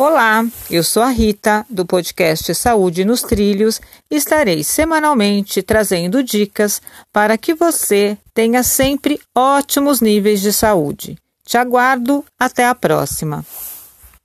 Olá, eu sou a Rita, do podcast Saúde nos Trilhos. e Estarei semanalmente trazendo dicas para que você tenha sempre ótimos níveis de saúde. Te aguardo, até a próxima!